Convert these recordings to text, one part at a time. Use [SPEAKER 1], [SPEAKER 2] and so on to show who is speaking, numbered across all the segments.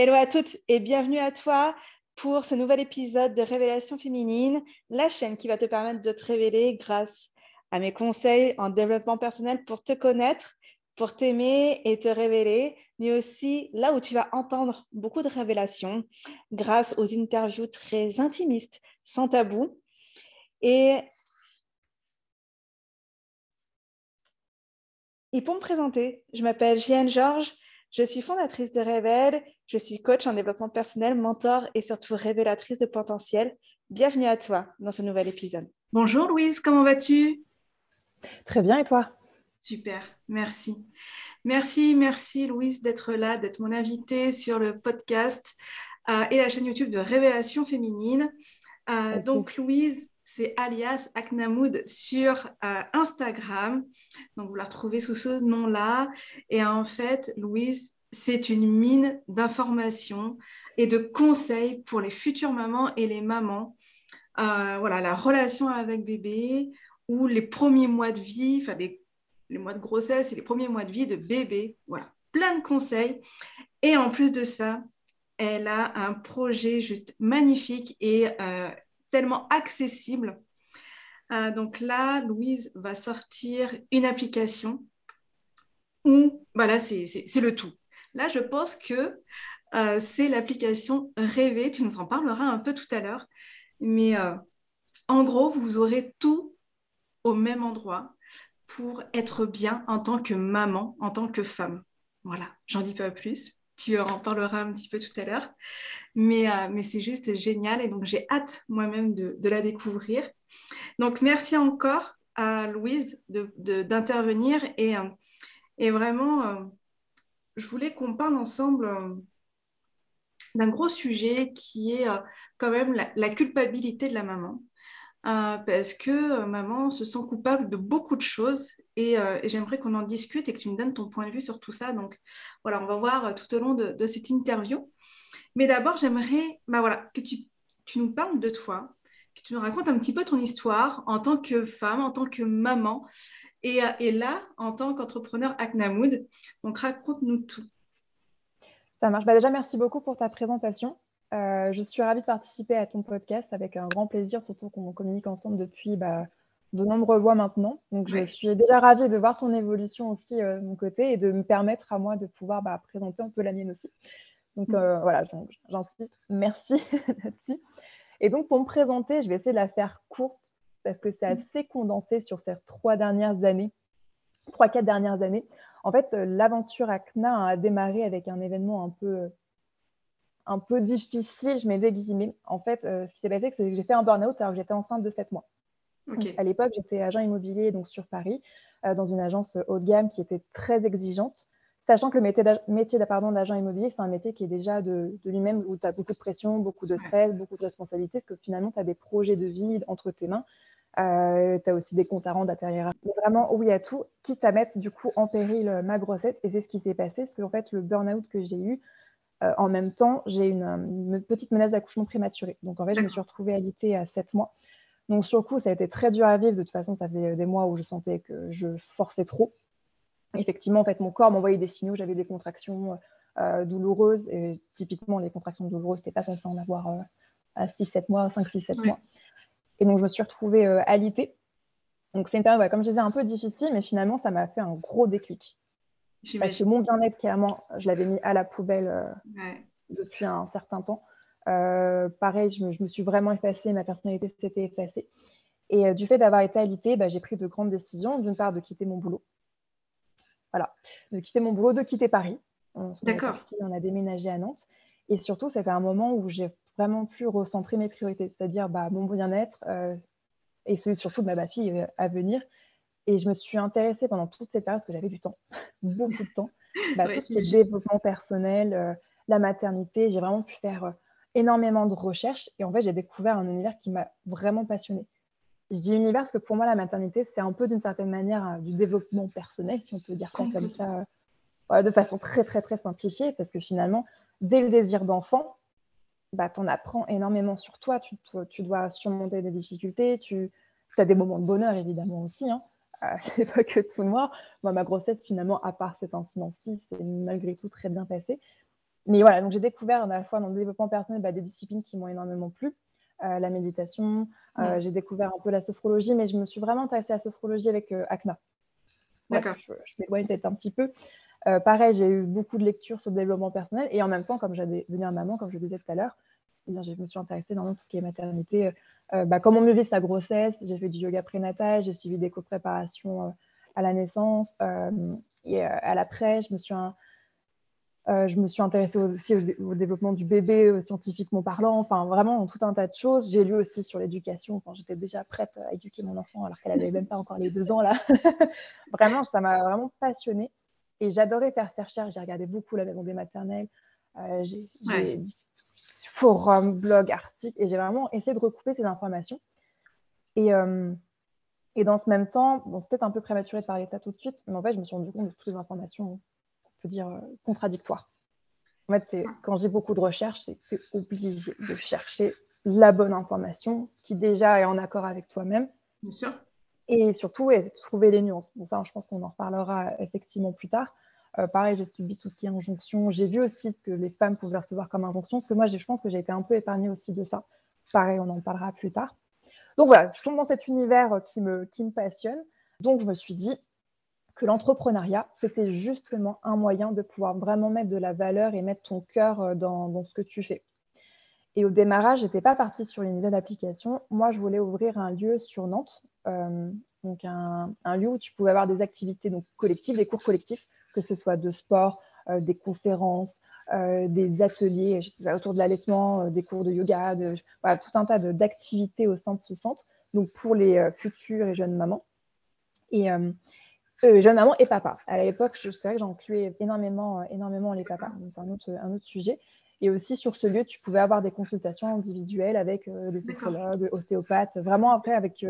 [SPEAKER 1] Hello à toutes et bienvenue à toi pour ce nouvel épisode de Révélation féminine, la chaîne qui va te permettre de te révéler grâce à mes conseils en développement personnel pour te connaître, pour t'aimer et te révéler, mais aussi là où tu vas entendre beaucoup de révélations grâce aux interviews très intimistes, sans tabou. Et, pour me présenter, je m'appelle Jeanne Georges, je suis fondatrice de Révèle, je suis coach en développement personnel, mentor et surtout révélatrice de potentiel. Bienvenue à toi dans ce nouvel épisode.
[SPEAKER 2] Bonjour Louise, comment vas-tu?
[SPEAKER 3] Très bien et toi?
[SPEAKER 2] Super, merci. Merci, merci Louise d'être là, d'être mon invitée sur le podcast euh, et la chaîne YouTube de Révélation féminine. Euh, donc Louise, c'est alias Aknamoud sur euh, Instagram. Donc, vous la retrouvez sous ce nom-là. Et en fait, Louise, c'est une mine d'informations et de conseils pour les futures mamans et les mamans. Euh, voilà, la relation avec bébé ou les premiers mois de vie, enfin les, mois de grossesse et les premiers mois de vie de bébé. Voilà, plein de conseils. Et en plus de ça, elle a un projet juste magnifique et euh, tellement accessible. Euh, donc là, Louise va sortir une application où, voilà, c'est le tout. Là, je pense que euh, c'est l'application Rêver. Tu nous en parleras un peu tout à l'heure. Mais euh, en gros, vous aurez tout au même endroit pour être bien en tant que maman, en tant que femme. Voilà, j'en dis pas plus tu en parleras un petit peu tout à l'heure. Mais, euh, mais c'est juste génial et donc j'ai hâte moi-même de, de, la découvrir. Donc merci encore à Louise d'intervenir de, et, euh, et vraiment, euh, je voulais qu'on parle ensemble d'un gros sujet qui est quand même la, culpabilité de la maman. Euh, parce que euh, maman se sent coupable de beaucoup de choses euh, et, j'aimerais qu'on en discute et que tu me donnes ton point de vue sur tout ça. Donc voilà, on va voir tout au long de, cette interview. Mais d'abord, j'aimerais bah, voilà, que tu, nous parles de toi, que tu nous racontes un petit peu ton histoire en tant que femme, en tant que maman et, là, en tant qu'entrepreneur Aknamoud. Donc raconte-nous tout.
[SPEAKER 3] Ça marche. Bah déjà, merci beaucoup pour ta présentation. Euh, je suis ravie de participer à ton podcast avec un grand plaisir, surtout qu'on communique ensemble depuis bah, de nombreux mois maintenant. Donc, je suis déjà ravie de voir ton évolution aussi euh, de mon côté et de me permettre à moi de pouvoir bah, présenter un peu la mienne aussi. Donc, euh, voilà, j'insiste. Merci là-dessus. Et donc, pour me présenter, je vais essayer de la faire courte parce que c'est assez condensé sur ces trois dernières années, trois, quatre dernières années. En fait, l'aventure ACNA a démarré avec un événement un peu un peu difficile, je mets des guillemets. En fait, euh, ce qui s'est passé, c'est que j'ai fait un burn-out alors que j'étais enceinte de 7 mois. à l'époque, j'étais agent immobilier donc sur Paris, euh, dans une agence haut de gamme qui était très exigeante, sachant que le métier d'agent immobilier, c'est un métier qui est déjà de, lui-même où tu as beaucoup de pression, beaucoup de stress, beaucoup de responsabilités, parce que finalement, tu as des projets de vie entre tes mains. Euh, tu as aussi des comptes à rendre derrière. Mais vraiment, oui à tout, quitte à mettre du coup en péril ma grossesse. Et c'est ce qui s'est passé, parce que en fait, le burn-out que j'ai eu, euh, en même temps, j'ai une, petite menace d'accouchement prématuré. Donc, en fait, je me suis retrouvée alitée à 7 mois. Donc, sur le coup, ça a été très dur à vivre. De toute façon, ça fait des mois où je sentais que je forçais trop. Effectivement, en fait, mon corps m'envoyait des signaux. J'avais des contractions euh, douloureuses. Et typiquement, les contractions douloureuses, n'étais pas censée en avoir euh, à 6-7 mois, 5-6-7 mois. Et donc, je me suis retrouvée alitée. Donc, c'est une période, comme je disais, un peu difficile, mais finalement, ça m'a fait un gros déclic. Parce que mon bien-être, clairement, je l'avais mis à la poubelle euh, depuis un certain temps. Euh, pareil, je me, suis vraiment effacée, ma personnalité s'était effacée. Et euh, du fait d'avoir été alitée, bah, j'ai pris de grandes décisions. D'une part, de quitter mon boulot. Voilà, de quitter mon boulot, de quitter Paris.
[SPEAKER 2] D'accord.
[SPEAKER 3] On a déménagé à Nantes. Et surtout, c'était un moment où j'ai vraiment pu recentrer mes priorités, c'est-à-dire bah, mon bien-être et celui surtout de ma fille à venir. Et je me suis intéressée pendant toute cette période, parce que j'avais du temps, beaucoup de temps, bah, tout ce qui est développement personnel, euh, la maternité. J'ai vraiment pu faire euh, énormément de recherches. Et en fait, j'ai découvert un univers qui m'a vraiment passionnée. Je dis univers parce que pour moi, la maternité, c'est un peu d'une certaine manière euh, du développement personnel, si on peut dire ça comme ça, de façon très, très, très simplifiée. Parce que finalement, dès le désir d'enfant, bah, tu en apprends énormément sur toi. Tu, tu dois surmonter des difficultés. Tu as des moments de bonheur, évidemment, aussi. Hein n'est pas que tout noir. Moi, ma grossesse, finalement, à part cet incident-ci, c'est malgré tout très bien passé. mais voilà, donc j'ai découvert à la fois dans le développement personnel bah, des disciplines qui m'ont énormément plu. la méditation, j'ai découvert un peu la sophrologie, mais je me suis vraiment intéressée à la sophrologie avec ACNA. D'accord. je, je m'éloigne peut-être un petit peu. pareil, j'ai eu beaucoup de lectures sur le développement personnel et en même temps, comme j'allais devenir maman, comme je le disais tout à l'heure, eh je me suis intéressée dans tout ce qui est maternité, euh, bah, comment mieux vivre sa grossesse. J'ai fait du yoga prénatal, j'ai suivi des co-préparations euh, à la naissance euh, et à l'après. Je me suis je me suis intéressée aussi au, développement du bébé, scientifiquement parlant, enfin vraiment tout un tas de choses. J'ai lu aussi sur l'éducation quand j'étais déjà prête à éduquer mon enfant alors qu'elle n'avait même pas encore les deux ans là. vraiment, ça m'a vraiment passionnée et j'adorais faire ces recherches. J'ai regardé beaucoup la maison des maternelles. j'ai forum, blog, article, et j'ai vraiment essayé de recouper ces informations. Et, euh, et dans ce même temps, bon, peut-être un peu prématuré de parler de ça tout de suite, mais en fait, je me suis rendu compte de toutes les informations, on peut dire, euh, contradictoires. En fait, c'est, quand j'ai beaucoup de recherches, c'est obligé de chercher la bonne information qui déjà est en accord avec toi-même.
[SPEAKER 2] Bien sûr.
[SPEAKER 3] Et surtout, et trouver les nuances. Bon, ça, je pense qu'on en reparlera effectivement plus tard. Euh, pareil, j'ai subi tout ce qui est injonction. J'ai vu aussi ce que les femmes pouvaient recevoir comme injonction, parce que moi, je pense que j'ai été un peu épargnée aussi de ça. Pareil, on en parlera plus tard. Donc voilà, je tombe dans cet univers qui me, qui me passionne. Donc je me suis dit que l'entrepreneuriat, c'était justement un moyen de pouvoir vraiment mettre de la valeur et mettre ton cœur euh, dans, ce que tu fais. Et au démarrage, je n'étais pas partie sur une idée d'application. Moi, je voulais ouvrir un lieu sur Nantes, euh, donc un, un, lieu où tu pouvais avoir des activités donc, collectives, des cours collectifs, que ce soit de sport, euh, des conférences, euh, des ateliers autour de l'allaitement, euh, des cours de yoga, tout un tas d'activités au sein de ce centre, donc pour les futures et jeunes mamans. Et jeunes mamans et papas. À l'époque, je sais que j'incluais énormément, énormément les papas. C'est un autre, un autre sujet. Et aussi, sur ce lieu, tu pouvais avoir des consultations individuelles avec des psychologues, ostéopathes, vraiment après, avec,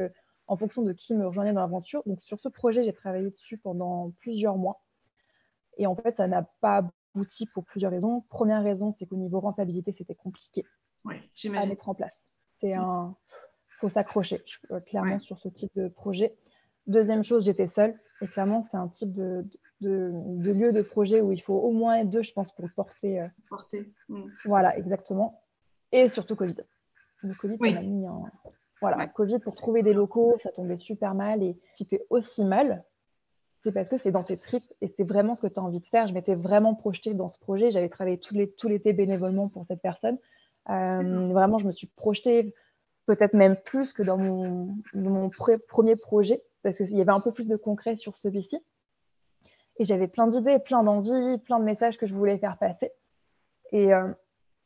[SPEAKER 3] en fonction de qui me rejoignait dans l'aventure. Donc, sur ce projet, j'ai travaillé dessus pendant plusieurs mois. Et en fait, ça n'a pas abouti pour plusieurs raisons. Première raison, c'est qu'au niveau rentabilité, c'était compliqué à mettre en place. C'est un faut s'accrocher clairement sur ce type de projet. Deuxième chose, j'étais seule. Et clairement, c'est un type de, de, lieu de projet où il faut au moins deux, je pense, pour porter. Euh,
[SPEAKER 2] porter. Mm.
[SPEAKER 3] Voilà, exactement. Et surtout Covid. Le Covid, ça m'a mis en. Voilà, Covid, pour trouver des locaux, ça tombait super mal. Et si tu aussi mal, c'est parce que c'est dans tes tripes et c'est vraiment ce que tu as envie de faire. Je m'étais vraiment projetée dans ce projet. J'avais travaillé tout l'été bénévolement pour cette personne. Euh, vraiment, je me suis projetée peut-être même plus que dans mon, mon premier projet parce qu'il y avait un peu plus de concret sur celui-ci. Et j'avais plein d'idées, plein d'envies, plein de messages que je voulais faire passer. Et, euh,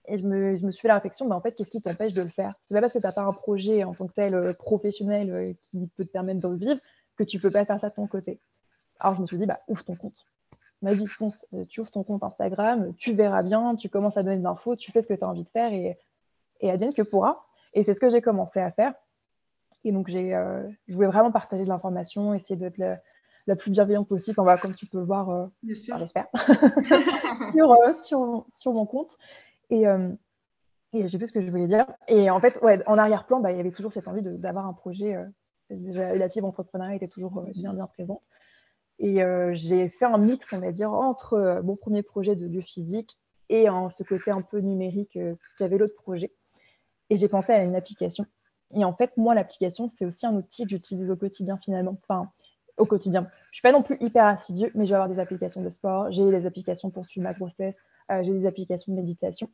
[SPEAKER 3] et je, me, je, me, suis fait la réflexion, bah, en fait, qu'est-ce qui t'empêche de le faire? C'est pas parce que tu n'as pas un projet en tant que tel euh, professionnel qui peut te permettre de le vivre que tu peux pas faire ça de ton côté. Alors, je me suis dit, bah, ouvre ton compte. Vas-y, fonce, euh, tu ouvres ton compte Instagram, tu verras bien, tu commences à donner des infos, tu fais ce que tu as envie de faire et, et advienne que pourra. Et c'est ce que j'ai commencé à faire. Et donc, j'ai, euh, je voulais vraiment partager de l'information, essayer d'être la, plus bienveillante possible. Comme tu peux le voir, euh, j'espère, sur, sur, sur, mon compte. Et, et je sais plus ce que je voulais dire. Et en fait, ouais, en arrière-plan, bah, il y avait toujours cette envie d'avoir un projet. la fibre entrepreneuriat était toujours bien, bien présente. Et euh, j'ai fait un mix, on va dire, entre euh, mon premier projet de biophysique et en ce côté un peu numérique euh, qu'avait l'autre projet. Et j'ai pensé à une application. Et en fait, moi, l'application, c'est aussi un outil que j'utilise au quotidien finalement. Enfin, au quotidien. Je ne suis pas non plus hyper assidu, mais je vais avoir des applications de sport, j'ai des applications pour suivre ma grossesse, j'ai des applications de méditation.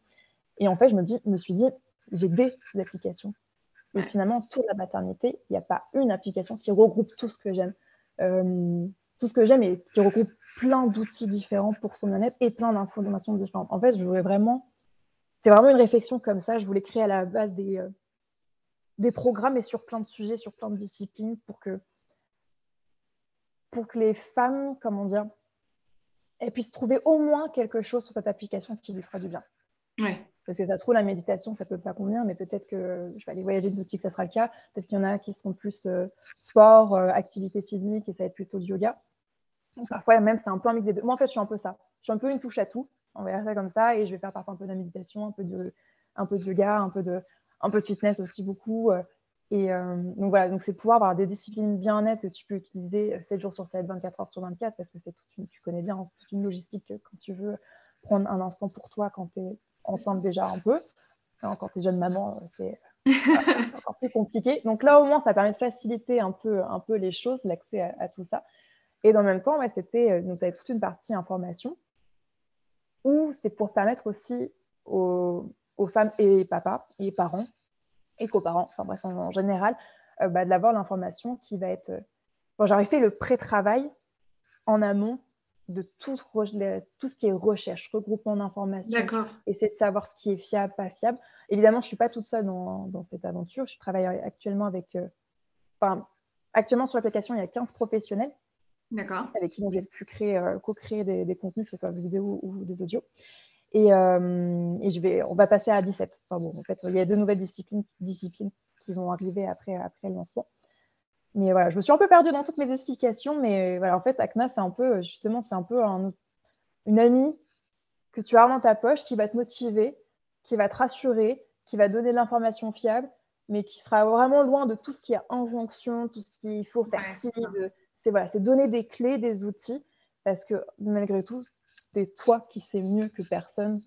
[SPEAKER 3] Et en fait, je me, dis, me suis dit, j'ai des applications. Et finalement, toute la maternité, il n'y a pas une application qui regroupe tout ce que j'aime tout ce que j'aime et qui regroupe plein d'outils différents pour son bien-être et plein d'informations différentes. En fait, je voulais vraiment, c'est vraiment une réflexion comme ça. Je voulais créer à la base des, euh, des programmes et sur plein de sujets, sur plein de disciplines pour que, pour que les femmes, comment dire, elles puissent trouver au moins quelque chose sur cette application qui lui fera du bien.
[SPEAKER 2] Ouais.
[SPEAKER 3] Parce que ça se trouve, la méditation, ça ne peut pas convenir, mais peut-être que je vais aller voyager de boutique, ça sera le cas. Peut-être qu'il y en a qui seront plus euh, sport, euh, activité physique, et ça va être plutôt du yoga parfois, même, c'est un peu un mix des deux. Moi, en fait, je suis un peu ça. Je suis un peu une touche à tout. On va faire ça comme ça. Et je vais faire parfois un peu de méditation, un peu de, un peu de yoga, un peu de, un peu de fitness aussi beaucoup. Euh. Et euh, donc voilà, donc c'est pouvoir avoir des disciplines bien-être que tu peux utiliser 7 jours sur 7, 24 heures sur 24, parce que c'est tu connais bien, toute une logistique quand tu veux prendre un instant pour toi quand tu es enceinte déjà un peu. quand tu es jeune maman, c'est encore plus compliqué. Donc là, au moins, ça permet de faciliter un peu, un peu les choses, l'accès à, tout ça. Et dans le même temps, c'était, nous avons toute une partie information où c'est pour permettre aussi aux, femmes et papas et parents et coparents, enfin bref, en, général, euh, bah, d'avoir l'information qui va être. Bon, J'aurais fait le pré-travail en amont de tout, tout, ce qui est recherche, regroupement d'informations, essayer de savoir ce qui est fiable, pas fiable. Évidemment, je ne suis pas toute seule dans, cette aventure. Je travaille actuellement avec. Euh, enfin, actuellement, sur l'application, il y a 15 professionnels avec qui j'ai pu créer, euh, co-créer des, contenus, que ce soit vidéo ou des audios. Et, euh, et, je vais, on va passer à 17. Enfin bon, en fait, il y a deux nouvelles disciplines, disciplines qui vont arriver après, après le lancement. Mais voilà, je me suis un peu perdue dans toutes mes explications, mais voilà, en fait, Acna, c'est un peu, justement, c'est un peu une amie que tu as dans ta poche qui va te motiver, qui va te rassurer, qui va donner de l'information fiable, mais qui sera vraiment loin de tout ce qui est injonction, tout ce qu'il faut faire ci. C'est voilà, donner des clés, des outils, parce que malgré tout, c'est toi qui sais mieux que personne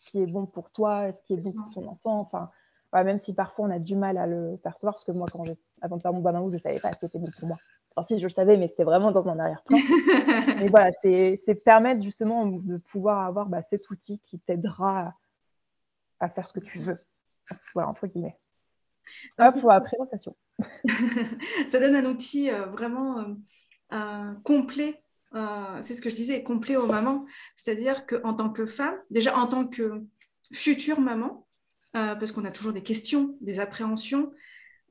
[SPEAKER 3] ce qui est bon pour toi, ce qui est bon pour ton enfant. Enfin, même si parfois on a du mal à le percevoir, parce que moi, quand avant de faire mon bain je ne savais pas ce qui était bon pour moi. Enfin, si, je le savais, mais c'était vraiment dans mon arrière-plan. mais voilà, c'est permettre justement de pouvoir avoir bah, cet outil qui t'aidera à, faire ce que tu veux. Voilà, entre guillemets. Hop, pour la présentation.
[SPEAKER 2] Ça donne un outil euh, vraiment euh, complet euh, c'est ce que je disais, complet aux mamans. C'est-à-dire qu'en tant que femme, déjà en tant que future maman, parce qu'on a toujours des questions, des appréhensions,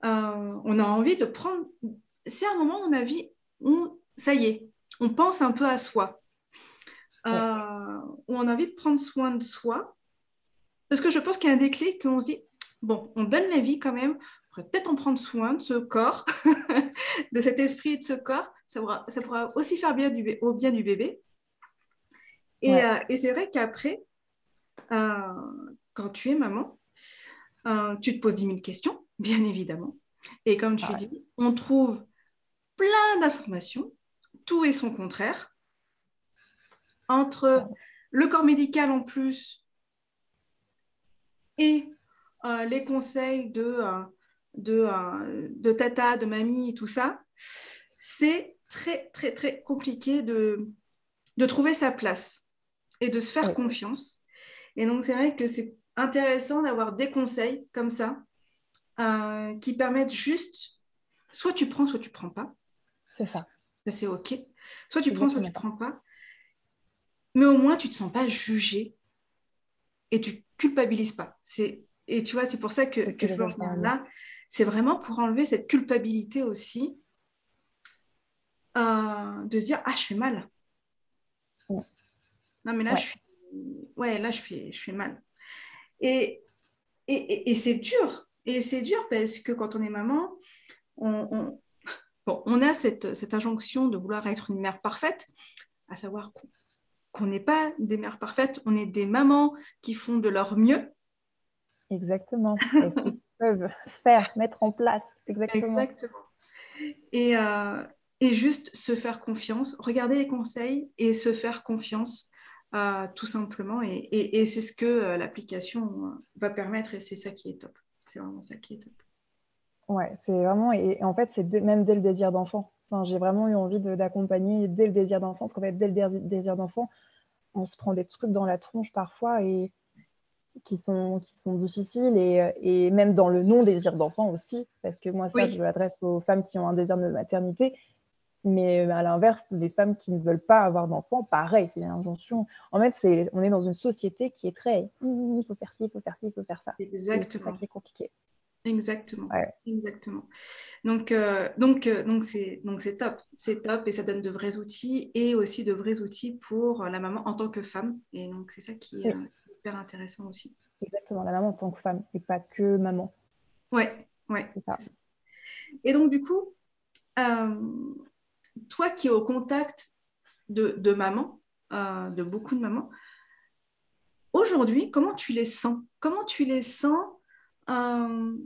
[SPEAKER 2] on a envie de prendre. C'est un moment dans la vie où, ça y est, on pense un peu à soi, où on a envie de prendre soin de soi. Parce que je pense qu'il y a un déclic qu'on se dit, bon, on donne la vie quand même, peut-être en prendre soin de ce corps, de cet esprit et de ce corps. Ça pourra, ça pourra aussi faire bien du, au bien du bébé. Et, euh, et c'est vrai qu'après, euh, quand tu es maman, euh, tu te poses 10 000 questions, bien évidemment. Et comme tu dis, on trouve plein d'informations, tout et son contraire. Entre le corps médical en plus et les conseils de de, euh, de tata, de mamie, tout ça, c'est très, très, très compliqué de, de trouver sa place et de se faire confiance. Et donc, c'est vrai que c'est intéressant d'avoir des conseils comme ça euh, qui permettent juste, soit tu prends, soit tu prends pas.
[SPEAKER 3] C'est ça.
[SPEAKER 2] C'est OK. Soit tu prends, soit tu prends pas. Mais au moins, tu ne te sens pas jugé et tu culpabilises pas. Et tu vois, c'est pour ça que, que je veux là c'est vraiment pour enlever cette culpabilité aussi euh, de se dire ah je fais mal. Non mais là je suis ouais là je fais je fais mal. Et et, c'est dur. Et c'est dur parce que quand on est maman on, on, a cette, cette, injonction de vouloir être une mère parfaite à savoir qu'on n'est pas des mères parfaites on est des mamans qui font de leur mieux.
[SPEAKER 3] Exactement peuvent faire, mettre en place. Exactement.
[SPEAKER 2] Exactement. Et, euh, et, juste se faire confiance, regarder les conseils et se faire confiance, euh, tout simplement. Et, et, c'est ce que euh, l'application va permettre et c'est ça qui est top. C'est vraiment ça qui est top.
[SPEAKER 3] Ouais, c'est vraiment, et, en fait, c'est même dès le désir d'enfant. Enfin, J'ai vraiment eu envie d'accompagner dès le désir d'enfant, parce qu'en fait, dès le désir d'enfant, on se prend des trucs dans la tronche parfois et qui sont, qui sont difficiles et, et même dans le non-désir d'enfant aussi, parce que moi, ça, je l'adresse aux femmes qui ont un désir de maternité, mais à l'inverse, les femmes qui ne veulent pas avoir d'enfants, pareil, c'est une injonction. En fait, c'est, on est dans une société qui est très il faut faire ci, il faut faire ci, il faut faire ça.
[SPEAKER 2] Exactement.
[SPEAKER 3] C'est est compliqué.
[SPEAKER 2] Exactement. Exactement. Donc, euh, donc, euh, donc c'est donc c'est top, c'est top et ça donne de vrais outils et aussi de vrais outils pour la maman en tant que femme. Et donc c'est ça qui est, hyper intéressant aussi.
[SPEAKER 3] Exactement, la maman en tant que femme et pas que maman.
[SPEAKER 2] Ouais, ouais. Et donc, du coup, euh, toi qui es au contact de, de maman, euh, de beaucoup de mamans, aujourd'hui, comment tu les sens? Comment tu les sens euh,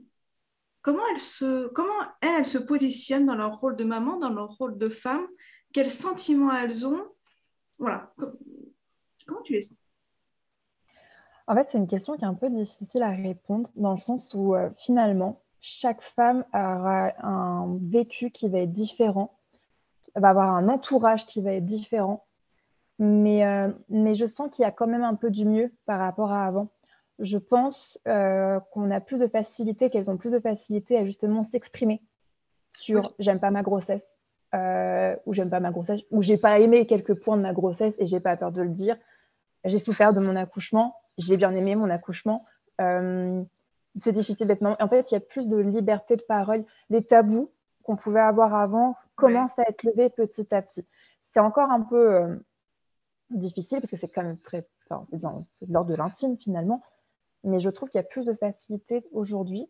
[SPEAKER 2] Comment, elles se, comment elles, elles se positionnent dans leur rôle de maman, dans leur rôle de femme? Quels sentiments elles ont? Voilà. Comment tu les sens?
[SPEAKER 3] En fait, c'est une question qui est un peu difficile à répondre dans le sens où euh, finalement, chaque femme aura un vécu qui va être différent, va avoir un entourage qui va être différent. Mais, euh, mais je sens qu'il y a quand même un peu du mieux par rapport à avant. Je pense euh, qu'on a plus de facilité, qu'elles ont plus de facilité à justement s'exprimer sur j'aime pas ma grossesse, ou j'aime pas ma grossesse, ou j'ai pas aimé quelques points de ma grossesse et j'ai pas peur de le dire. J'ai souffert de mon accouchement, j'ai bien aimé mon accouchement. Euh, c'est difficile d'être maman. En fait, il y a plus de liberté de parole. Les tabous qu'on pouvait avoir avant commencent à être levés petit à petit. C'est encore un peu euh, difficile parce que c'est quand même très, de l'ordre de l'intime finalement. Mais je trouve qu'il y a plus de facilité aujourd'hui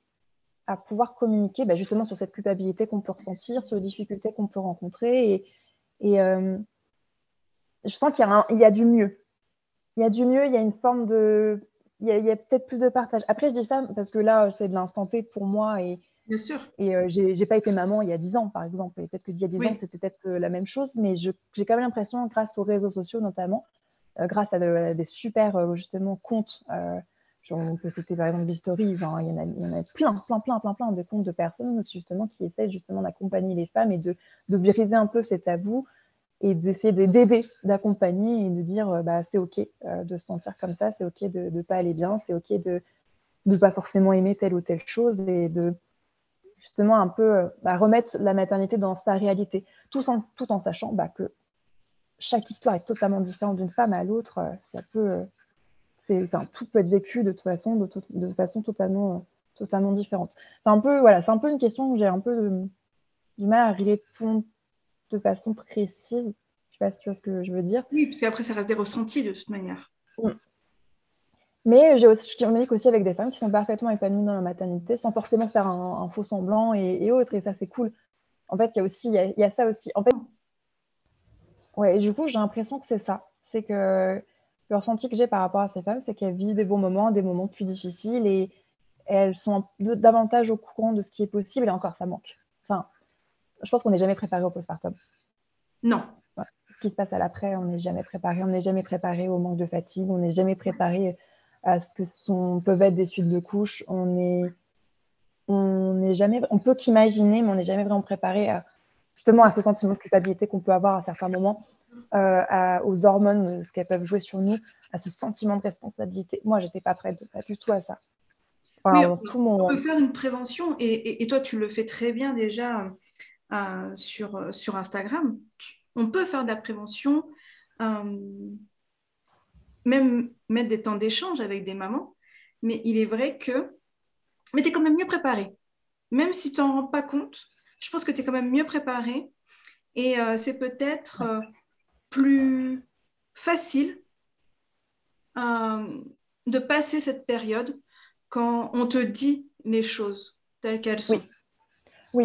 [SPEAKER 3] à pouvoir communiquer bah, justement sur cette culpabilité qu'on peut ressentir, sur les difficultés qu'on peut rencontrer. Et, euh, je sens qu'il y, a du mieux il y a du mieux, il y a une forme de. Il y a, peut-être plus de partage. Après, je dis ça parce que là, c'est de l'instant T pour moi. Et,
[SPEAKER 2] Bien sûr.
[SPEAKER 3] Et euh, j'ai pas été maman il y a 10 ans, par exemple. Et peut-être qu'il y a 10 ans, c'était peut-être euh, la même chose. Mais j'ai quand même l'impression, grâce aux réseaux sociaux notamment, euh, grâce à, des super, justement, comptes. on peut citer par exemple Vistory, il, y en a, il y en a plein, plein, plein, plein, plein de comptes de personnes justement qui essaient justement d'accompagner les femmes et de, de briser un peu ces tabous, et d'essayer d'aider, d'accompagner et de dire euh, bah, c'est OK euh, de se sentir comme ça, c'est OK de ne pas aller bien, c'est OK de ne pas forcément aimer telle ou telle chose et de justement un peu euh, bah, remettre la maternité dans sa réalité, tout en, tout en sachant bah, que chaque histoire est totalement différente d'une femme à l'autre. Ça peut, enfin, tout peut être vécu de toute façon, de, de façon totalement, totalement différente. C'est un peu, voilà, c'est un peu une question que j'ai un peu du mal à répondre de façon précise. Je ne sais pas si tu vois ce que je veux dire.
[SPEAKER 2] Oui, parce qu'après, ça reste des ressentis de toute manière.
[SPEAKER 3] Mais j'ai aussi, je communique aussi avec des femmes qui sont parfaitement épanouies dans la maternité sans forcément faire un, faux semblant et, autres. Et ça, c'est cool. En fait, il y a aussi, il y, a, ça aussi. En fait, ouais, du coup, j'ai l'impression que c'est ça. C'est que le ressenti que j'ai par rapport à ces femmes, c'est qu'elles vivent des bons moments, des moments plus difficiles et elles sont davantage au courant de ce qui est possible et encore, ça manque. Enfin, je pense qu'on n'est jamais préparé au postpartum.
[SPEAKER 2] Non.
[SPEAKER 3] Ce qui se passe à l'après, on n'est jamais préparé. On n'est jamais préparé au manque de fatigue. On n'est jamais préparé à ce que sont, peuvent être des suites de couches. On est, on n'est jamais, on peut qu'imaginer, mais on n'est jamais vraiment préparé à, justement à ce sentiment de culpabilité qu'on peut avoir à certains moments, euh, aux hormones, ce qu'elles peuvent jouer sur nous, à ce sentiment de responsabilité. Moi, j'étais pas prête, pas du tout à ça.
[SPEAKER 2] on, peut faire une prévention et, et, toi, tu le fais très bien déjà euh, sur, euh, sur Instagram. On peut faire de la prévention, euh, même mettre des temps d'échange avec des mamans, mais il est vrai que... Mais tu es quand même mieux préparé. Même si tu n'en rends pas compte, je pense que tu es quand même mieux préparé et c'est peut-être plus facile de passer cette période quand on te dit les choses telles qu'elles sont.
[SPEAKER 3] Oui,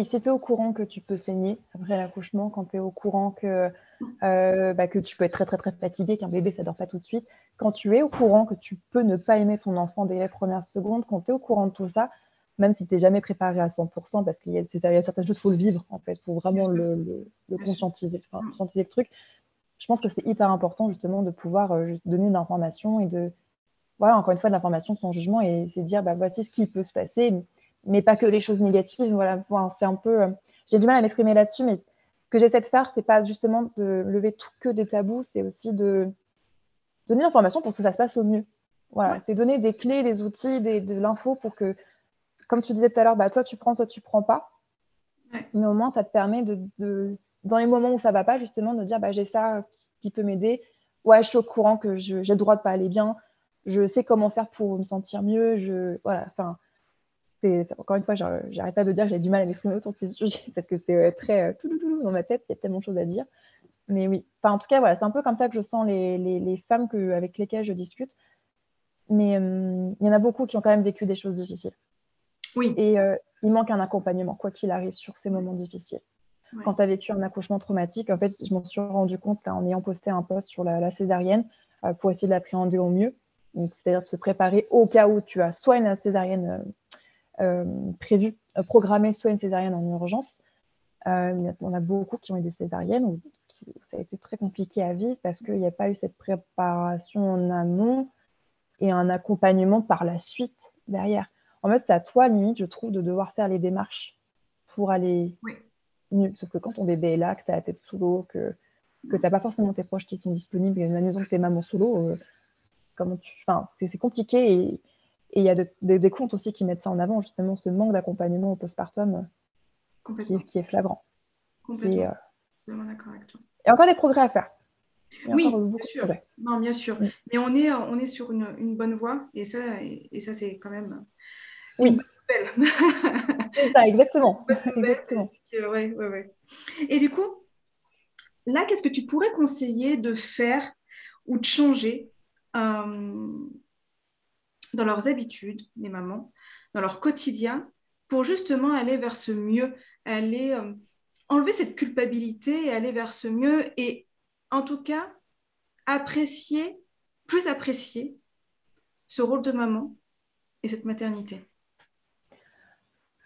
[SPEAKER 3] si tu es au courant que tu peux saigner après l'accouchement, quand tu es au courant que, euh, bah, que tu peux être très très très fatigué, qu'un bébé ça dort pas tout de suite, quand tu es au courant que tu peux ne pas aimer ton enfant dès les premières secondes, quand tu es au courant de tout ça, même si tu n'es jamais préparé à 100%, parce qu'il y, a certaines choses, il faut le vivre en fait, il faut vraiment le, conscientiser, conscientiser le truc. Je pense que c'est hyper important justement de pouvoir euh, donner de l'information et de, voilà, encore une fois, de l'information sans jugement et c'est dire, bah, voici ce qui peut se passer mais pas que les choses négatives. Voilà, c'est un peu. Euh, j'ai du mal à m'exprimer là-dessus, mais ce que j'essaie de faire, c'est pas justement de lever tout que des tabous, c'est aussi de donner l'information pour que ça se passe au mieux. Voilà, c'est donner des clés, des outils, de l'info pour que, comme tu disais tout à l'heure, bah, toi tu prends, toi tu prends pas. Mais au moins, ça te permet de, dans les moments où ça va pas, justement, de dire bah, j'ai ça qui peut m'aider. Ouais, je suis au courant que j'ai le droit de pas aller bien. Je sais comment faire pour me sentir mieux. Je, voilà, enfin, encore une fois, j'arrête pas de dire que j'ai du mal à m'exprimer autour de ces sujets parce que c'est euh, très euh, dans ma tête, il y a tellement de choses à dire. Mais oui, enfin, en tout cas, voilà, c'est un peu comme ça que je sens les, les, femmes que, avec lesquelles je discute. Mais euh, il y en a beaucoup qui ont quand même vécu des choses difficiles.
[SPEAKER 2] Oui.
[SPEAKER 3] Et il manque un accompagnement, quoi qu'il arrive, sur ces moments difficiles. Quand tu as vécu un accouchement traumatique, en fait, je m'en suis rendu compte en ayant posté un post sur la, la césarienne pour essayer de l'appréhender au mieux. C'est-à-dire de se préparer au cas où tu as soit une césarienne prévu, euh, programmer soit une césarienne en urgence. Euh, on a beaucoup qui ont eu des césariennes où ça a été très compliqué à vivre parce qu'il n'y a pas eu cette préparation en amont. et un accompagnement par la suite derrière. En fait, c'est à toi, limite, je trouve, de devoir faire les démarches pour aller mieux. Sauf que quand ton bébé est là, que tu as la tête sous l'eau, que, que tu n'as pas forcément tes proches qui sont disponibles, et une maison que tu es maman sous l'eau, euh, comment tu... enfin, c'est compliqué. Et il y a des comptes aussi qui mettent ça en avant, justement, ce manque d'accompagnement au postpartum qui, qui, est flagrant.
[SPEAKER 2] Complètement. Euh, d'accord avec toi.
[SPEAKER 3] Il y a encore des progrès à faire.
[SPEAKER 2] Oui, bien sûr. Non, bien sûr. Mais on est, on est sur une, une bonne voie et ça, et, ça c'est quand même
[SPEAKER 3] oui. belle. c'est ça, exactement. exactement.
[SPEAKER 2] ouais, ouais, ouais. Et du coup, là, qu'est-ce que tu pourrais conseiller de faire ou de changer euh, dans leurs habitudes, les mamans, dans leur quotidien, pour justement aller vers ce mieux, aller euh, enlever cette culpabilité et aller vers ce mieux et en tout cas apprécier, plus apprécier ce rôle de maman et cette maternité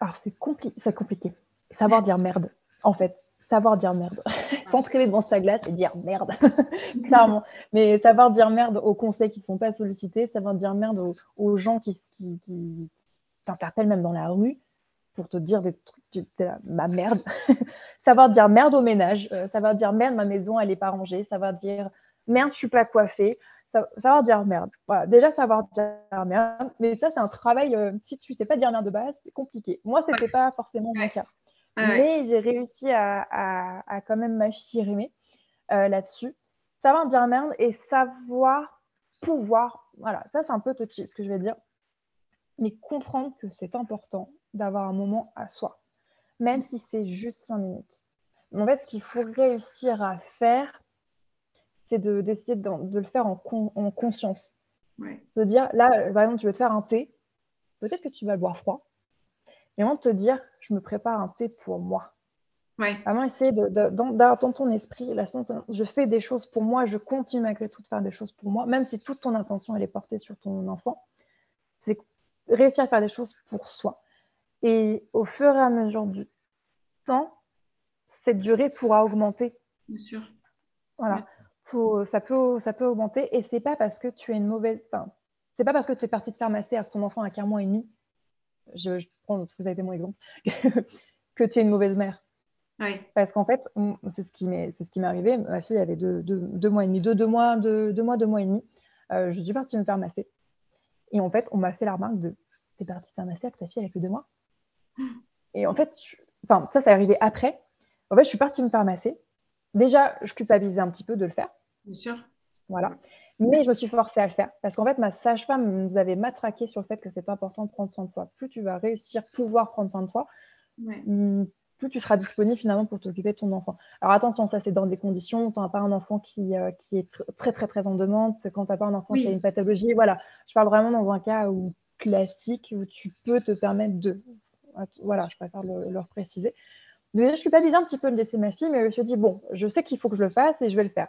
[SPEAKER 3] Alors c'est compliqué. Savoir dire merde, en fait. Savoir dire merde. S'entraîner devant sa glace et dire merde, clairement. Mais savoir dire merde aux conseils qui ne sont pas sollicités, savoir dire merde aux, gens qui, qui, qui t'interpellent même dans la rue pour te dire des trucs, ma merde. savoir dire merde au ménage, euh, savoir dire merde, ma maison, elle n'est pas rangée, savoir dire merde, je suis pas coiffée, savoir dire merde. Voilà, déjà savoir dire merde, mais ça, c'est un travail, euh, si tu sais pas dire merde de base, c'est compliqué. Moi, ce n'était pas forcément mon cas. Mais j'ai réussi à, à, quand même m'affirmer euh, là-dessus. Savoir dire merde et savoir pouvoir, voilà, ça c'est un peu touchy ce que je vais dire, mais comprendre que c'est important d'avoir un moment à soi, même si c'est juste cinq minutes. En fait, ce qu'il faut réussir à faire, c'est d'essayer de, de, le faire en, en conscience. De dire, là, par exemple, tu veux te faire un thé, peut-être que tu vas le boire froid, de te dire, je me prépare un thé pour moi. Ouais. Vraiment essayer de, dans, ton esprit, la sensation, je fais des choses pour moi, je continue malgré tout de faire des choses pour moi, même si toute ton attention elle est portée sur ton enfant. C'est réussir à faire des choses pour soi. Et au fur et à mesure du temps, cette durée pourra augmenter.
[SPEAKER 2] Bien sûr.
[SPEAKER 3] Voilà. ça, peut, ça peut augmenter. Et c'est pas parce que tu es une mauvaise. Enfin, c'est pas parce que tu es partie de faire masser à ton enfant à 4 mois et demi. Je, prends parce que ça a été mon exemple. que tu es une mauvaise mère.
[SPEAKER 2] Oui.
[SPEAKER 3] Parce qu'en fait, c'est ce qui m'est, c'est ce qui m'est arrivé. Ma fille avait deux, deux, mois et demi, deux, deux mois, deux, mois, deux mois et demi. Euh, je suis partie me faire masser. Et en fait, on m'a fait la remarque de T'es partie te faire masser avec ta fille avec que deux mois et en fait, enfin, ça, c'est arrivé après. En fait, je suis partie me faire masser. Déjà, je culpabilisais un petit peu de le faire.
[SPEAKER 2] Bien sûr.
[SPEAKER 3] Voilà. Mais je me suis forcée à le faire parce qu'en fait, ma sage-femme nous avait matraqué sur le fait que c'est important de prendre soin de soi. Plus tu vas réussir, pouvoir prendre soin de toi, mm, plus tu seras disponible finalement pour t'occuper de ton enfant. Alors attention, ça c'est dans des conditions. Tu n'as pas un enfant qui, euh, qui est très très très en demande. C'est quand tu n'as pas un enfant qui a une pathologie. Voilà. Je parle vraiment dans un cas où classique où tu peux te permettre de. Voilà, je préfère le, leur préciser. Mais je suis pas un petit peu de laisser ma fille, mais je me suis dit, bon, je sais qu'il faut que je le fasse et je vais le faire.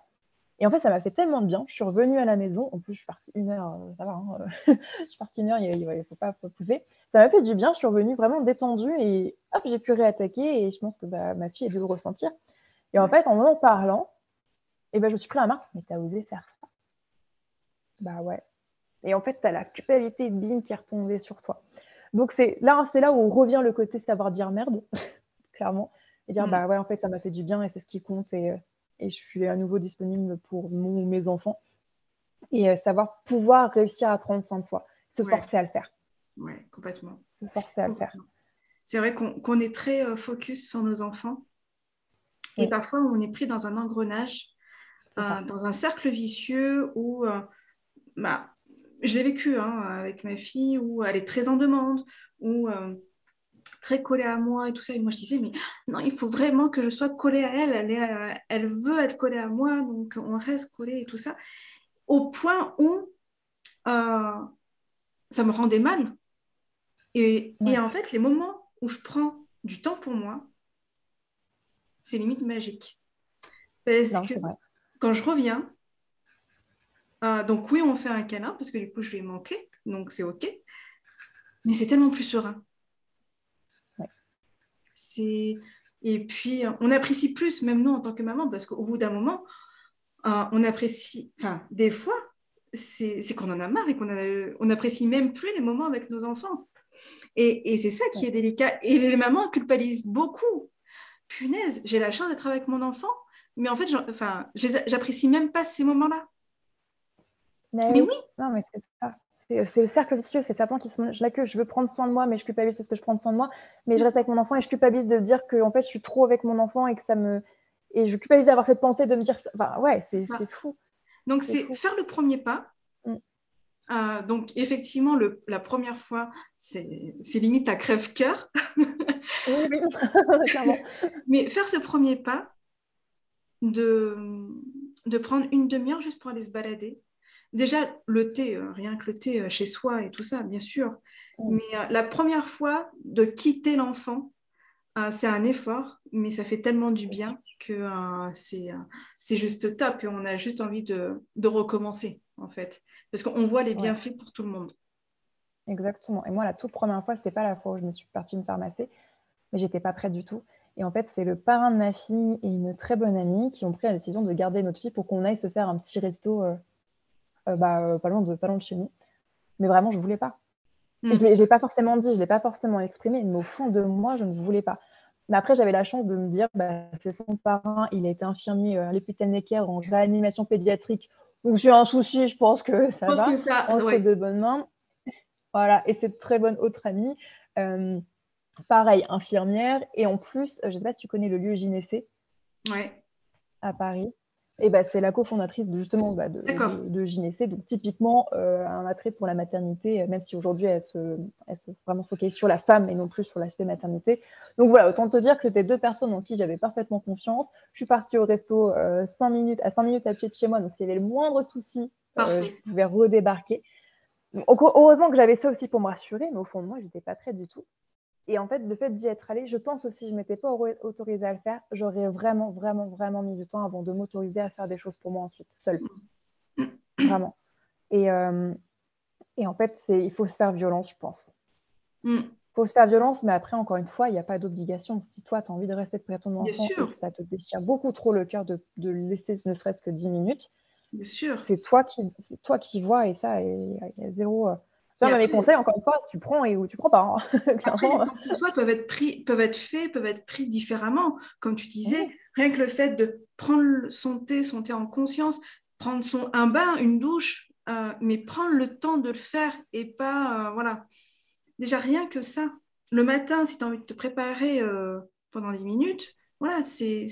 [SPEAKER 3] Et en fait, ça m'a fait tellement de bien. Je suis revenue à la maison. En plus, je suis partie une heure, euh, ça va. Hein, je suis partie une heure, il ne faut pas pousser. Ça m'a fait du bien. Je suis revenue vraiment détendue et hop, j'ai pu réattaquer. Et je pense que bah, ma fille a dû le ressentir. Et en fait, en en parlant, et eh ben, je me suis pris la main. Mais tu as osé faire ça? Bah ouais. Et en fait, tu as la culpabilité bim qui est retombée sur toi. Donc c'est là, c'est là où revient le côté savoir dire merde, clairement, et dire mm. bah ouais, en fait, ça m'a fait du bien et c'est ce qui compte et, euh, et, je suis à nouveau disponible pour mon ou mes enfants. Et euh, savoir pouvoir réussir à prendre soin de soi, se forcer à le faire.
[SPEAKER 2] Oui, complètement.
[SPEAKER 3] Se forcer à le faire.
[SPEAKER 2] C'est vrai qu'on est très euh, focus sur nos enfants et parfois on est pris dans un engrenage, dans un cercle vicieux où bah, je l'ai vécu hein, avec ma fille où elle est très en demande, euh, très collée à moi et tout ça. Et moi, je disais, mais non, il faut vraiment que je sois collée à elle. Elle, euh, elle veut être collée à moi, donc on reste collée et tout ça. Au point où euh, ça me rendait mal. Et, et, en fait, les moments où je prends du temps pour moi, c'est limite magique. Parce que quand je reviens, ah, donc oui, on fait un câlin parce que du coup, je lui ai manqué, donc c'est OK. Mais c'est tellement plus serein. C'est et puis on apprécie plus, même nous en tant que maman, parce qu'au bout d'un moment, euh, on apprécie. Enfin, des fois, c'est qu'on en a marre et qu'on on n'apprécie même plus les moments avec nos enfants. Et, et c'est ça qui est délicat. Et les mamans culpabilisent beaucoup. Punaise, j'ai la chance d'être avec mon enfant, mais en fait, enfin, j'apprécie même pas ces moments-là.
[SPEAKER 3] Mais, oui. Non, mais c'est ça. C'est le cercle vicieux, c'est Satan qui se mange la queue. Je veux prendre soin de moi, mais je culpabilise parce que je prends soin de moi. Mais je reste avec mon enfant et je culpabilise de dire que en fait, je suis trop avec mon enfant et que ça me. Et je culpabilise d'avoir cette pensée de me dire. Enfin, ouais, c'est fou.
[SPEAKER 2] Donc, c'est faire le premier pas. Mm. Euh, donc, effectivement, le, la première fois, c'est limite à crève-cœur. oui, oui. Mais faire ce premier pas, de, de prendre une demi-heure juste pour aller se balader, déjà le thé, euh, rien que le thé euh, chez soi et tout ça, bien sûr. Mm. Mais euh, la première fois de quitter l'enfant, c'est un effort, mais ça fait tellement du bien que c'est juste top et on a juste envie de, recommencer, en fait. Parce qu'on voit les bienfaits pour tout le monde.
[SPEAKER 3] Exactement. Et moi, la toute première fois, c'était pas la fois où je me suis partie me faire masser, mais j'étais pas prête du tout. Et en fait, c'est le parrain de ma fille et une très bonne amie qui ont pris la décision de garder notre fille pour qu'on aille se faire un petit resto bah, euh, pas, loin de, pas loin de chez nous. Mais vraiment, je ne voulais pas. Mm. Je ne l'ai pas forcément dit, je ne l'ai pas forcément exprimé, mais au fond de moi, je ne voulais pas. Mais après, j'avais la chance de me dire, bah, c'est son parrain, il a été infirmier euh, à l'hôpital Necker en réanimation pédiatrique. Donc, j'ai un souci, je pense que ça va. Que ça, entre de bonnes mains. Voilà, et cette très bonne autre amie, pareil, infirmière. Et en plus, je ne sais pas si tu connais le lieu Gynécée
[SPEAKER 2] ouais.
[SPEAKER 3] à Paris. Et bah, c'est la cofondatrice de, justement bah, de, de, Donc, typiquement, euh, un attrait pour la maternité, même si aujourd'hui, elle se, elle se vraiment focalise sur la femme et non plus sur l'aspect maternité. Donc, voilà, autant te dire que c'était deux personnes en qui j'avais parfaitement confiance. Je suis partie au resto euh, minutes, à 5 minutes à pied de chez moi. Donc, s'il y avait le moindre souci, euh, je pouvais redébarquer. heureusement que j'avais ça aussi pour me rassurer, mais au fond de moi, je n'étais pas prête du tout. Et en fait, le fait d'y être allée, je pense aussi, je ne m'étais pas autorisée à le faire. J'aurais vraiment, vraiment, vraiment mis du temps avant de m'autoriser à faire des choses pour moi ensuite, seule. Vraiment. Et, euh, et en fait, il faut se faire violence, je pense. Il mm. faut se faire violence, mais après, encore une fois, il n'y a pas d'obligation. Si toi, tu as envie de rester près de ton enfant et que ça te déchire beaucoup trop le cœur de, de laisser ne serait-ce que 10 minutes, c'est toi, qui, toi qui vois et ça, il y a zéro. Euh, mes conseils, encore une fois, tu prends et ou tu prends pas. Hein.
[SPEAKER 2] Après, les peuvent être, pris, peuvent être faits, peuvent être pris différemment. Comme tu disais, rien que le fait de prendre son thé, son thé en conscience, prendre son, un bain, une douche, euh, mais prendre le temps de le faire et pas. Euh, voilà. Déjà, rien que ça. Le matin, si tu as envie de te préparer euh, pendant 10 minutes, voilà, c'est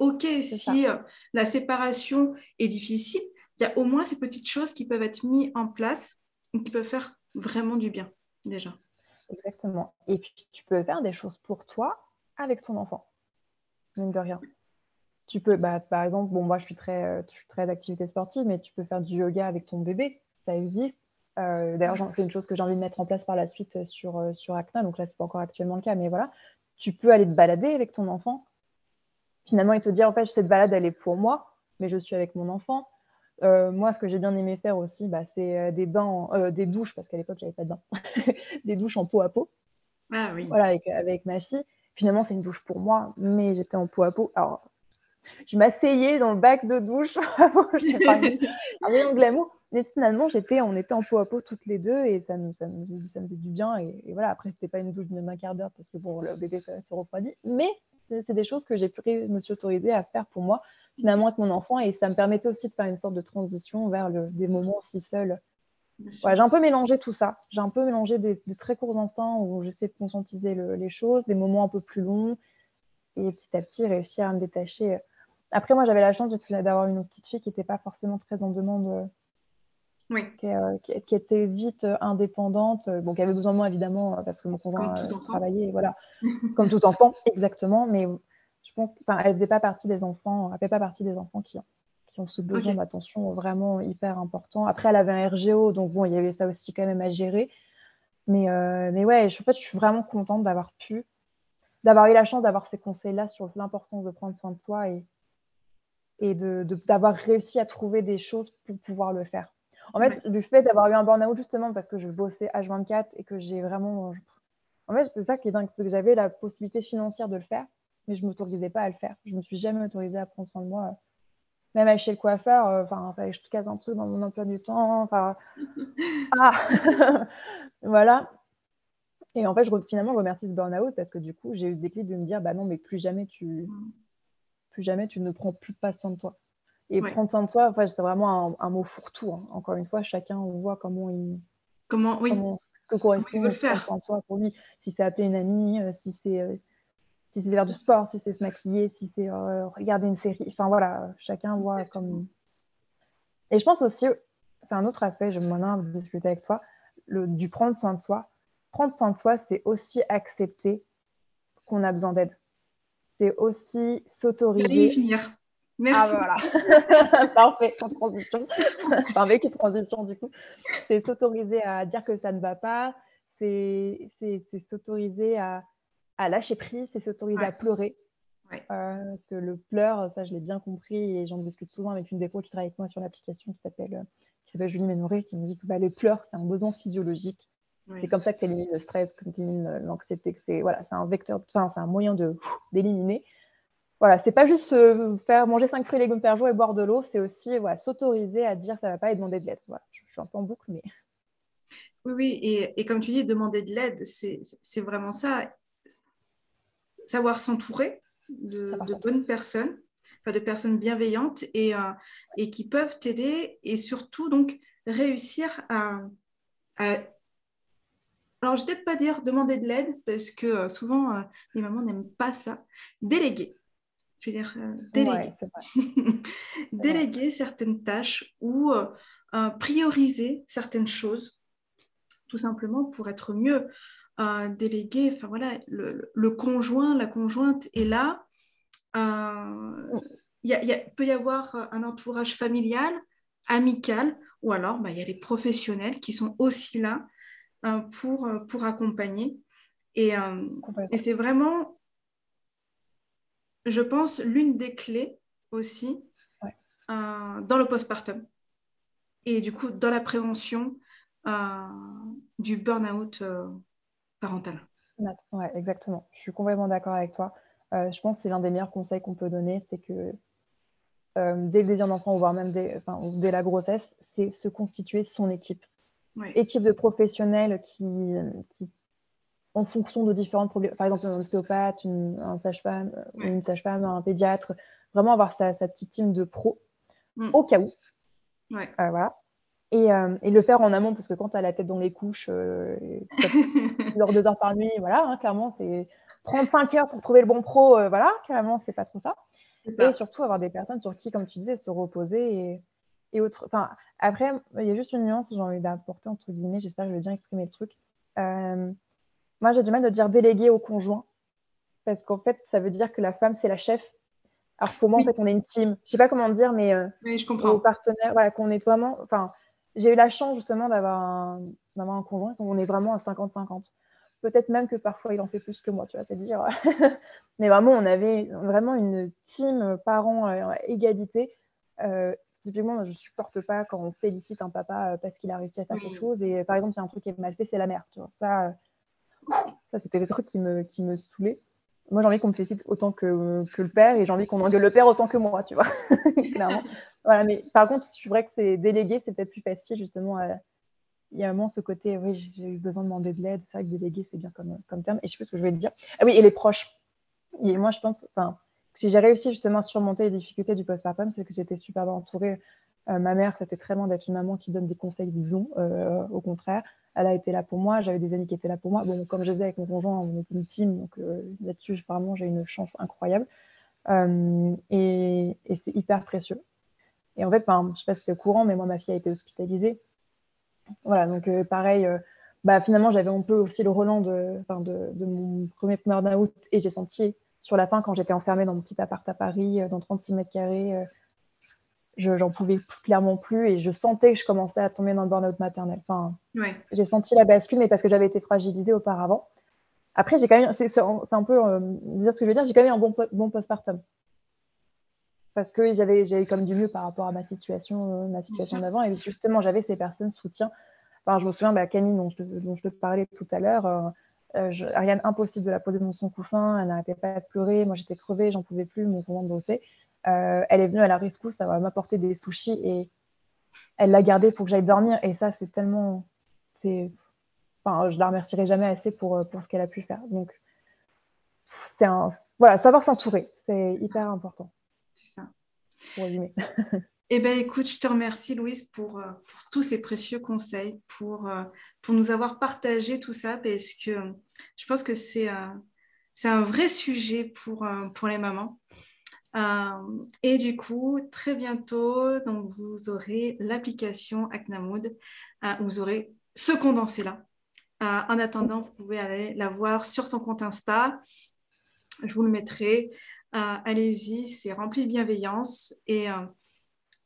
[SPEAKER 2] OK. Si la séparation est difficile, il y a au moins ces petites choses qui peuvent être mises en place qui peuvent faire vraiment du bien déjà.
[SPEAKER 3] Exactement. Et puis tu peux faire des choses pour toi avec ton enfant, même de rien. Tu peux, bah, par exemple, bon, moi je suis très, euh, je suis très d'activité sportive, mais tu peux faire du yoga avec ton bébé, ça existe. Euh, d'ailleurs, c'est une chose que j'ai envie de mettre en place par la suite euh, sur, sur Acna, donc là, c'est pas encore actuellement le cas, mais voilà. Tu peux aller te balader avec ton enfant, finalement, et te dire, en fait, cette balade, elle est pour moi, mais je suis avec mon enfant. Euh, moi, ce que j'ai bien aimé faire aussi, bah, c'est euh, des bains, euh, des douches, parce qu'à l'époque, j'avais pas de bain, des douches en peau à peau.
[SPEAKER 2] Ah oui.
[SPEAKER 3] Voilà, avec, ma fille. Finalement, c'est une douche pour moi, mais j'étais en peau à peau. Alors, je m'asseyais dans le bac de douche. je pas un glamour. Mais finalement, j'étais, on était en peau à peau toutes les deux et ça me, ça me, ça faisait du bien. Et, voilà, après, c'était pas une douche de un quart d'heure parce que bon, le bébé se refroidit. Mais c'est des choses que j'ai pu me suis autorisée à faire pour moi finalement avec mon enfant et ça me permettait aussi de faire une sorte de transition vers des moments aussi seuls. j'ai un peu mélangé tout ça. J'ai un peu mélangé des, très courts instants où j'essaie de conscientiser les choses, des moments un peu plus longs et petit à petit réussir à me détacher. Après, moi, j'avais la chance d'avoir une petite fille qui n'était pas forcément très en demande,
[SPEAKER 2] oui.
[SPEAKER 3] Euh, qui, était vite euh, indépendante, euh, bon, qui avait besoin de moi évidemment parce que mon conjoint travaillait, voilà, comme tout enfant, exactement. Mais je pense qu'elle faisait pas partie des enfants, elle fait pas partie des enfants qui, qui ont ce besoin d'attention vraiment hyper important. Après, elle avait un RGO, donc bon, il y avait ça aussi quand même à gérer. Mais, euh, mais ouais, je, en fait, je suis vraiment contente d'avoir pu, d'avoir eu la chance d'avoir ces conseils-là sur l'importance de prendre soin de soi et, et d'avoir de, réussi à trouver des choses pour pouvoir le faire. En fait, le fait d'avoir eu un burn-out, justement, parce que je bossais H24 et que j'ai vraiment. En fait, c'est ça qui est dingue, c'est que j'avais la possibilité financière de le faire mais je ne m'autorisais pas à le faire. Je ne me suis jamais autorisée à prendre soin de moi même aller chez le coiffeur, euh, enfin, je te casse un truc dans mon emploi du temps. Enfin, ah voilà. Et en fait, je, finalement, je remercie ce burn-out parce que du coup, j'ai eu des clés de me dire, bah non, mais plus jamais tu, plus jamais tu ne prends plus pas soin de toi. Et prendre soin de toi, enfin, c'est vraiment un, mot fourre-tout. Hein. Encore une fois, chacun voit comment il,
[SPEAKER 2] comment, oui.
[SPEAKER 3] que correspond le faire. Soin pour lui. Si c'est appeler une amie, euh, si c'est euh, si c'est faire du sport, si c'est se maquiller, si c'est euh, regarder une série. Enfin voilà, chacun voit comme. Et je pense aussi, c'est un autre aspect, je m'en ai discuter avec toi, le, du prendre soin de soi. Prendre soin de soi, c'est aussi accepter qu'on a besoin d'aide. C'est aussi s'autoriser.
[SPEAKER 2] finir. Merci.
[SPEAKER 3] Ah, voilà. Parfait, sans transition. enfin, avec une transition, du coup. C'est s'autoriser à dire que ça ne va pas. C'est s'autoriser à à lâcher prise, c'est s'autoriser à pleurer. Euh, parce que le pleur, ça je l'ai bien compris et j'en discute souvent avec une des qui travaille avec moi sur l'application qui s'appelle euh, qui s'appelle Julie Ménoré qui me dit que bah, le pleur c'est un besoin physiologique. C'est comme ça que tu élimines le stress, que tu élimines l'anxiété, c'est voilà, c'est un vecteur, enfin c'est un moyen de d'éliminer. Voilà, c'est pas juste faire manger 5 fruits et légumes par jour et boire de l'eau, c'est aussi voilà, s'autoriser à dire ça va pas et demander de l'aide. Voilà, je, suis un peu en boucle, mais.
[SPEAKER 2] Oui, oui, et, et comme tu dis, demander de l'aide, c'est vraiment ça savoir s'entourer de, bonnes personnes, de personnes bienveillantes et, euh, et qui peuvent t'aider et surtout donc réussir à, alors je vais peut-être pas dire demander de l'aide parce que euh, souvent euh, les mamans n'aiment pas ça, déléguer. Je veux dire déléguer. déléguer certaines tâches ou prioriser certaines choses tout simplement pour être mieux délégué, enfin voilà, le, conjoint, la conjointe est là. Euh, il peut y avoir un entourage familial, amical, ou alors bah, il y a les professionnels qui sont aussi là euh, pour, pour accompagner. Et, euh, et c'est vraiment, je pense, l'une des clés aussi dans le postpartum. Et du coup, dans la prévention du burn-out parentale.
[SPEAKER 3] Ouais, exactement. Je suis complètement d'accord avec toi. Euh, je pense que c'est l'un des meilleurs conseils qu'on peut donner, c'est que euh, dès le désir d'enfant, voire même dès, dès, la grossesse, c'est se constituer son équipe. Équipe de professionnels qui, qui, en fonction de différentes problèmes, par exemple un ostéopathe, une, un sage-femme, une sage-femme, un pédiatre, vraiment avoir sa, petite team de pros mm. au cas où.
[SPEAKER 2] Ouais.
[SPEAKER 3] Euh, voilà. Euh, et, le faire en amont, parce que quand tu as la tête dans les couches, euh, deux heures par nuit, voilà, hein, clairement, c'est prendre cinq heures pour trouver le bon pro, euh, voilà, clairement, c'est pas trop ça. Et surtout avoir des personnes sur qui, comme tu disais, se reposer et, et autre. Enfin, après, il y a juste une nuance que j'ai envie d'apporter, entre guillemets, j'espère que je vais bien exprimer le truc. moi, j'ai du mal de dire déléguer au conjoint, parce qu'en fait, ça veut dire que la femme, c'est la chef. Alors pour moi, en fait, on est une team. Je sais pas comment dire, mais
[SPEAKER 2] oui, je comprends.
[SPEAKER 3] partenaires, voilà, qu'on est vraiment. Enfin, j'ai eu la chance justement d'avoir un, un conjoint, on est vraiment à 50-50. Peut-être même que parfois il en fait plus que moi, tu vois, c'est dire. Mais vraiment, on avait vraiment une team parents euh, égalité. Euh, typiquement, je ne supporte pas quand on félicite un papa euh, parce qu'il a réussi à faire quelque chose. Et par exemple, il y a un truc qui est mal fait, c'est la mère. Tu vois. Ça, ça c'était des trucs qui me, qui me saoulaient moi, j'ai envie qu'on me félicite autant que, que le père et j'ai envie qu'on engueule le père autant que moi, tu vois, clairement. Voilà, mais par contre, c'est vrai que c'est délégué, c'est peut-être plus facile, justement. il y a vraiment ce côté, oui, j'ai eu besoin de demander de l'aide. C'est vrai que délégué, c'est bien comme, comme terme. Et je sais pas ce que je voulais te dire. Ah oui, et les proches. Moi, je pense, enfin, si j'ai réussi justement à surmonter les difficultés du postpartum, c'est que j'étais super bien entourée. Euh, ma mère, c'était très bien d'être une maman qui donne des conseils, disons, euh, au contraire elle a été là pour moi, j'avais des amis qui étaient là pour moi. Bon, comme je disais avec mon conjoint, on était une team, donc euh, là-dessus, vraiment, j'ai une chance incroyable. Euh, et, c'est hyper précieux. Et en fait, je ne sais pas si c'est au courant, mais moi, ma fille a été hospitalisée. Voilà, donc euh, pareil, bah, finalement, j'avais un peu aussi le Roland de, de, mon premier burn-out et j'ai senti sur la fin, quand j'étais enfermée dans mon petit appart à Paris, dans 36 mètres carrés, j'en pouvais clairement plus et je sentais que je commençais à tomber dans le burn-out maternel. Enfin, J'ai senti la bascule, mais parce que j'avais été fragilisée auparavant. Après, j'ai quand même, c'est un peu euh, dire ce que je veux dire, j'ai quand même un bon, bon postpartum. Parce que j'avais eu comme du mieux par rapport à ma situation, euh, ma situation d'avant. Et justement, j'avais ces personnes soutien. Enfin, je me souviens, bah, Camille, dont je, te, dont je te parlais tout à l'heure, euh, rien impossible de la poser dans son couffin, elle n'arrêtait pas de pleurer. Moi, j'étais crevée, j'en pouvais plus, mon conjoint bossait. elle est venue à la rescousse, ça va m'apporter des sushis et elle l'a gardé pour que j'aille dormir. Et ça, c'est tellement. Enfin, je la remercierai jamais assez pour, pour ce qu'elle a pu faire. Donc, c'est un. Voilà, savoir s'entourer, c'est hyper important.
[SPEAKER 2] C'est ça.
[SPEAKER 3] Résumer.
[SPEAKER 2] Eh bien, écoute, je te remercie, Louise, pour, euh, pour tous ces précieux conseils, pour, euh, pour nous avoir partagé tout ça, parce que je pense que c'est c'est un vrai sujet pour, euh, pour les mamans. et du coup, très bientôt, donc, vous aurez l'application Acnamood, vous aurez ce condensé-là. en attendant, vous pouvez aller la voir sur son compte Insta. Je vous le mettrai. Allez-y, c'est rempli de bienveillance. Et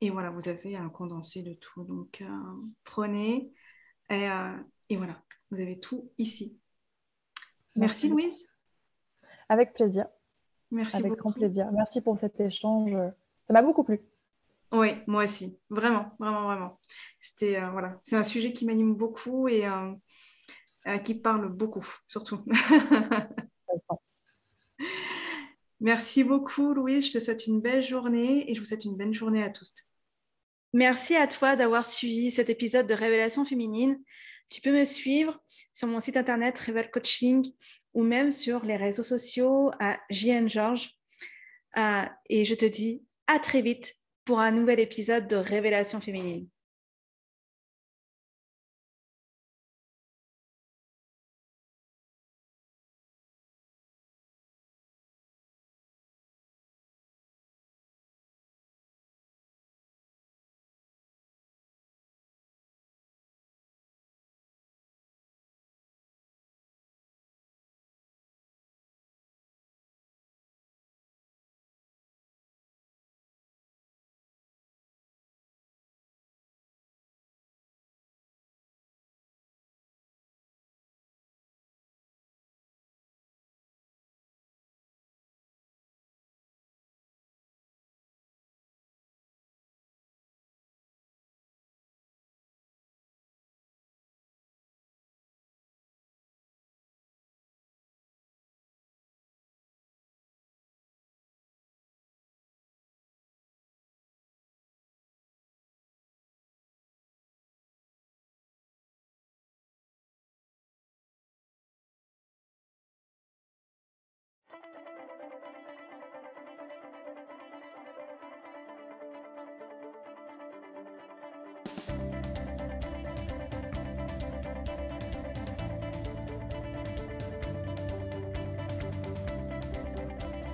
[SPEAKER 2] et voilà, vous avez un condensé de tout. Donc, euh, prenez. Euh, et, voilà, vous avez tout ici. Merci, Louise.
[SPEAKER 3] Avec plaisir.
[SPEAKER 2] Merci
[SPEAKER 3] Avec grand plaisir. Merci pour cet échange. Ça m'a beaucoup plu.
[SPEAKER 2] Oui, moi aussi. Vraiment, vraiment, vraiment. C'était euh, voilà, c'est un sujet qui m'anime beaucoup et qui parle beaucoup, surtout. Merci beaucoup, Louise. Je te souhaite une belle journée et je vous souhaite une belle journée à tous.
[SPEAKER 1] Merci à toi d'avoir suivi cet épisode de Révélation féminine. Tu peux me suivre sur mon site internet Revel Coaching ou même sur les réseaux sociaux à JN Georges. Euh, et je te dis à très vite pour un nouvel épisode de Révélation féminine.